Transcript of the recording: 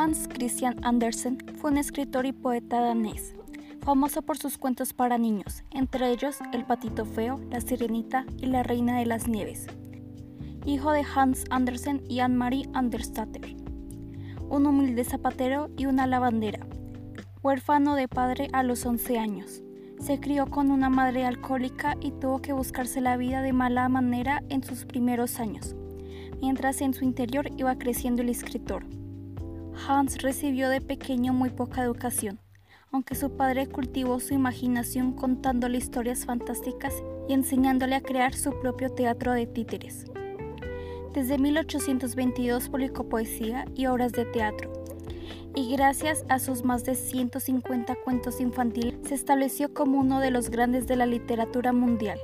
Hans Christian Andersen fue un escritor y poeta danés, famoso por sus cuentos para niños, entre ellos El patito feo, La sirenita y La reina de las nieves. Hijo de Hans Andersen y Anne-Marie Anderstatter, un humilde zapatero y una lavandera, huérfano de padre a los 11 años. Se crió con una madre alcohólica y tuvo que buscarse la vida de mala manera en sus primeros años, mientras en su interior iba creciendo el escritor. Hans recibió de pequeño muy poca educación, aunque su padre cultivó su imaginación contándole historias fantásticas y enseñándole a crear su propio teatro de títeres. Desde 1822 publicó poesía y obras de teatro, y gracias a sus más de 150 cuentos infantiles se estableció como uno de los grandes de la literatura mundial.